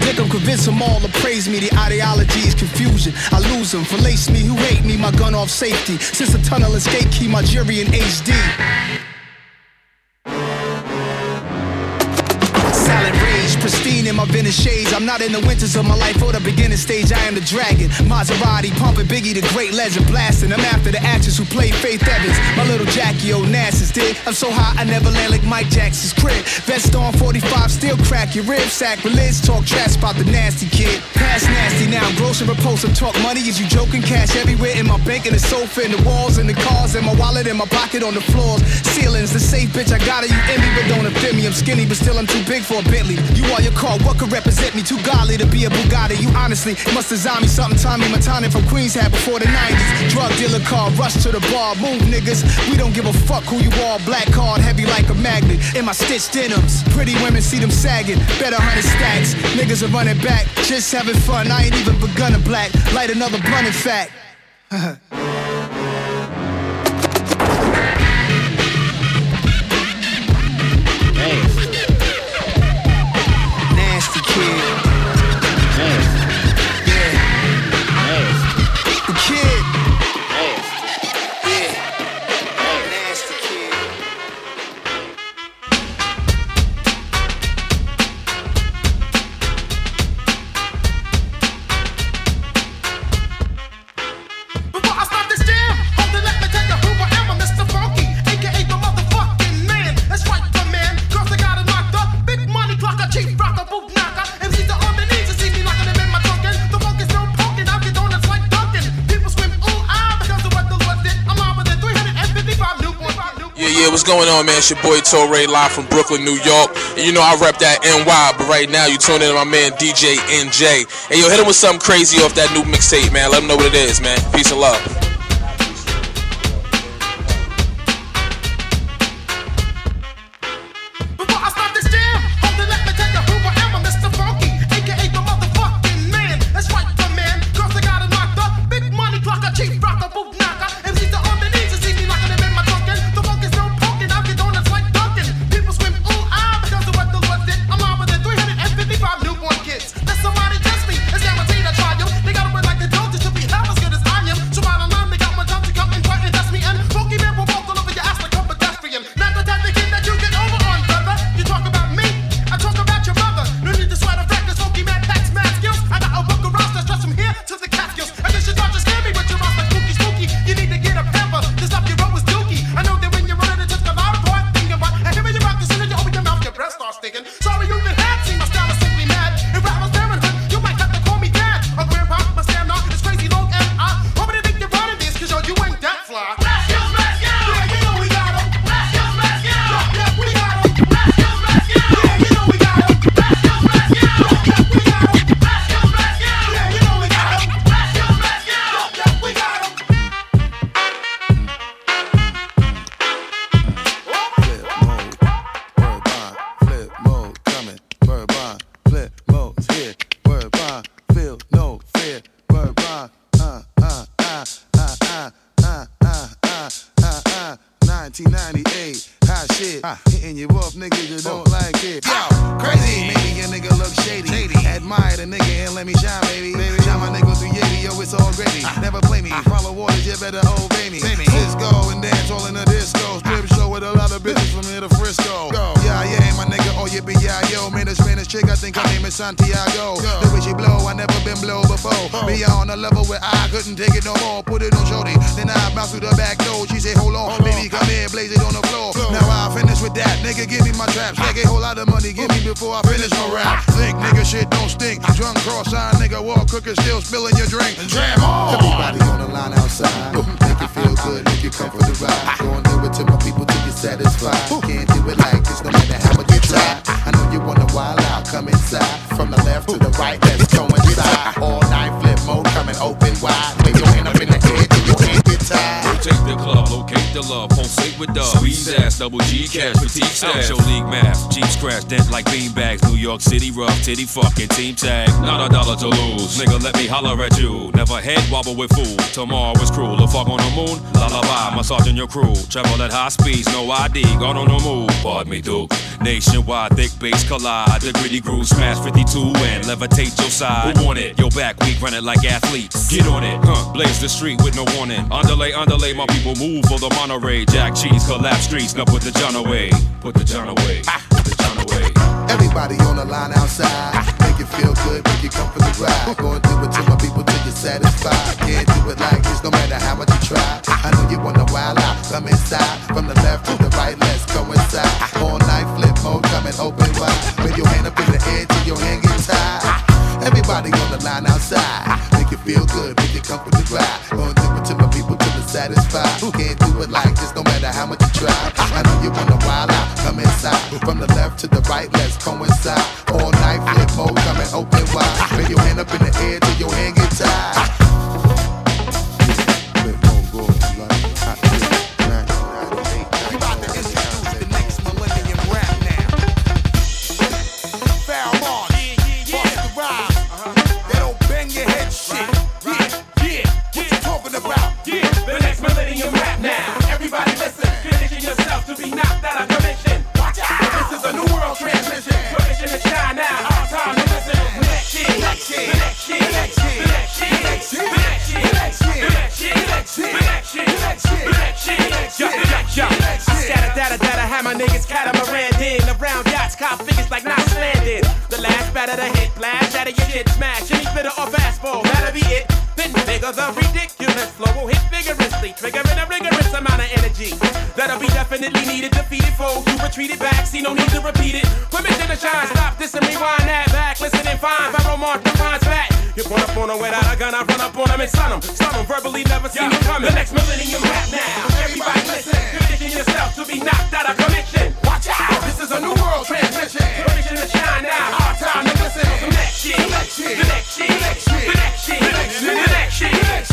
Dick, I'm them all to praise me. The ideology is confusion. I lose them, lace me who hate me. My gun off safety. Since the tunnel escape, key, my jury in HD. Pristine in my vintage shades. I'm not in the winters of my life or the beginning stage. I am the dragon. Maserati pumping Biggie, the great legend blasting. I'm after the actress who played Faith Evans. My little Jackie Onassis did. I'm so high I never land like Mike Jackson's crib. Vest on 45, still crack your ribs. Sacrilege, talk trash about the nasty kid. Past nasty now, gross and repulsive. Talk money, is you joking? Cash everywhere in my bank, in the sofa, in the walls, in the cars, in my wallet, in my pocket, on the floors. Ceilings, the safe bitch, I got it. You envy, but don't offend me. I'm skinny, but still I'm too big for a Bentley. You your car, what could represent me? Too godly to be a Bugatti. You honestly must design me something Tommy Montana from Queens had before the 90s. Drug dealer car, rush to the bar, move niggas. We don't give a fuck who you are. Black card, heavy like a magnet. In my stitched denims, pretty women see them sagging. Better hundred stacks. Niggas are running back, just having fun. I ain't even begun to black. Light another blunt, in fact. [laughs] man? It's your boy Torre live from Brooklyn, New York. And you know I rep that NY, but right now you tune in to my man DJ NJ. And Hey, yo, hit him with something crazy off that new mixtape, man. Let him know what it is, man. Peace and love. Cross-eyed nigga, walk crooked, still spilling your drink. Jam on. Everybody on the line outside. Make you feel good, make you come for the ride. Go and do it to my people till you're satisfied. Double G cash, fatigue stash. Show league math, Jeep scratch, dent like beanbags. New York City rough, titty fucking team tag. Not a dollar to lose, nigga. Let me holler at you. Never head wobble with fool. Tomorrow is cruel. The fuck on the moon, lullaby, massaging your crew. Travel at high speeds, no ID, gone on the move. Pardon me, Duke. Nationwide, thick bass collide. The gritty groove smash 52 and levitate your side. Who want it? Your back weak, run it like athletes. Get on it, huh? Blaze the street with no warning. Underlay, underlay, my people move for the Monterey. Jack cheese, collapse streets. Put the John away. Put the John away. Put the John away. Everybody on the line outside. Make you feel good, make you come for the ride. Gonna do it to my people till you're satisfied. Can't do it like this, no matter how much you try. I know you wanna wild out. Come inside. From the left to the right, let's go inside. All night Flipmode, coming open wide. Wave your hand up in the air till your hand gets tied. Everybody on the line outside. Make you feel good, make you come for the ride. Gonna do my people till they're satisfied. Can't do it like this, no matter how much you try. I know you wanna wild out. Come inside. From the left to the right, let's coincide. All night Flipmode, coming open wide. Wave your hand up in the air till your hand gets tied. Niggas catamaran in around yachts, cop figures like not landed. The last batter to hit, blast out of your shit, smash any fitter or fastball, that'll be it. Then bigger the definitely needed. Defeated foes you retreated back, see no need to repeat it. Permission to shine, stop this and rewind that back. Listen and find, Barrow Mark defines back. You point up on them without a gun, I run up on them and stun them. Stun them, verbally never see me coming. The next millennium rap now. Everybody listen, condition yourself to be knocked out of commission. Watch out, this is a new world transmission. Permission to shine now, our time to listen. Shit, the next shit, the next shit, the next shit, the next shit, the next shit, the next shit,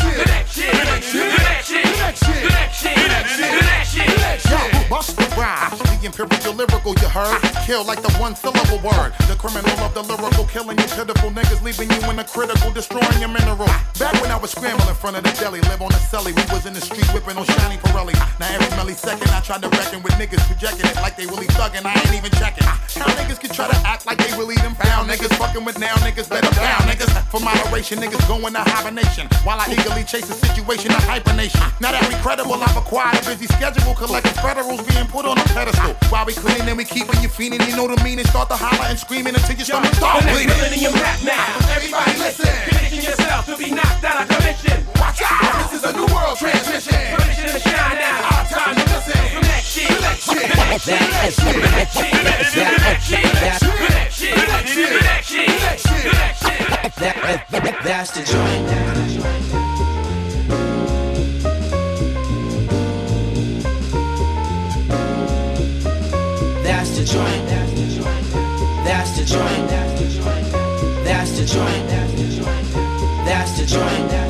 heard. Kill like the one syllable word. The criminal of the lyrical, killing you pitiful niggas, leaving you in a critical, destroying your mineral. Back when I was scrambling in front of the deli, live on the celly. We was in the street whipping on shiny Pirelli. Now every millisecond I tried to reckon with niggas, projecting it like they really thugging. I ain't even checking. How niggas can try to act like they really them found niggas fucking with now niggas better down niggas. For moderation, niggas going to hibernation while I eagerly chase a situation of hypernation. Now that we credible, I've acquired a busy schedule, collecting federals being put on a pedestal. While we cleaning and we keeping you fiending, you know the meaning. Start to holler and screaming until your stomach start The next bleeding. millennium rap now. Everybody listen. Condition yourself to be knocked out of commission. Watch out. This is a new world transmission. Permission to shine now. Our time to listen. That's the joint. That's the joint. That's the joint. That's the joint. That's the joint.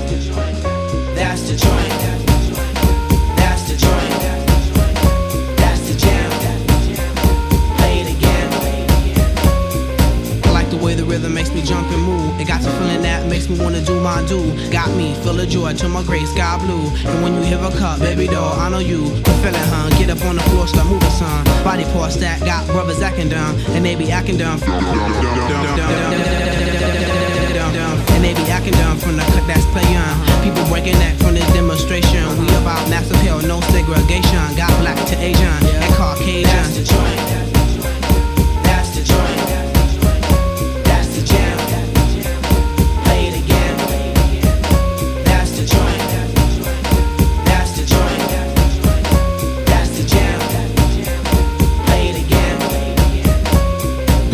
Me wanna do my do. Got me full of joy till my gray sky blue. And when you hear a cup, baby doll, I know you can feel it, huh? Get up on the floor, start moving, son. Body part that got brothers acting dumb, and they be acting dumb. And they be acting dumb from the cut that's play young. People breaking that from this demonstration. We about mass appeal, no segregation. Got black to Asian and Caucasian.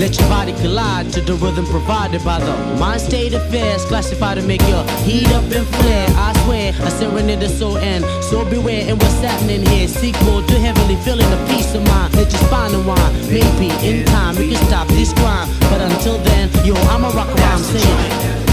Let your body collide to the rhythm provided by the mind state affairs classified to make your heat up and flare. I swear, a serenade the soul and so beware. And what's happening here? Sequel to heavenly feeling a peace of mind. Let your spine unwind. Maybe in time we can stop this crime. But until then, yo, I'ma rock around saying.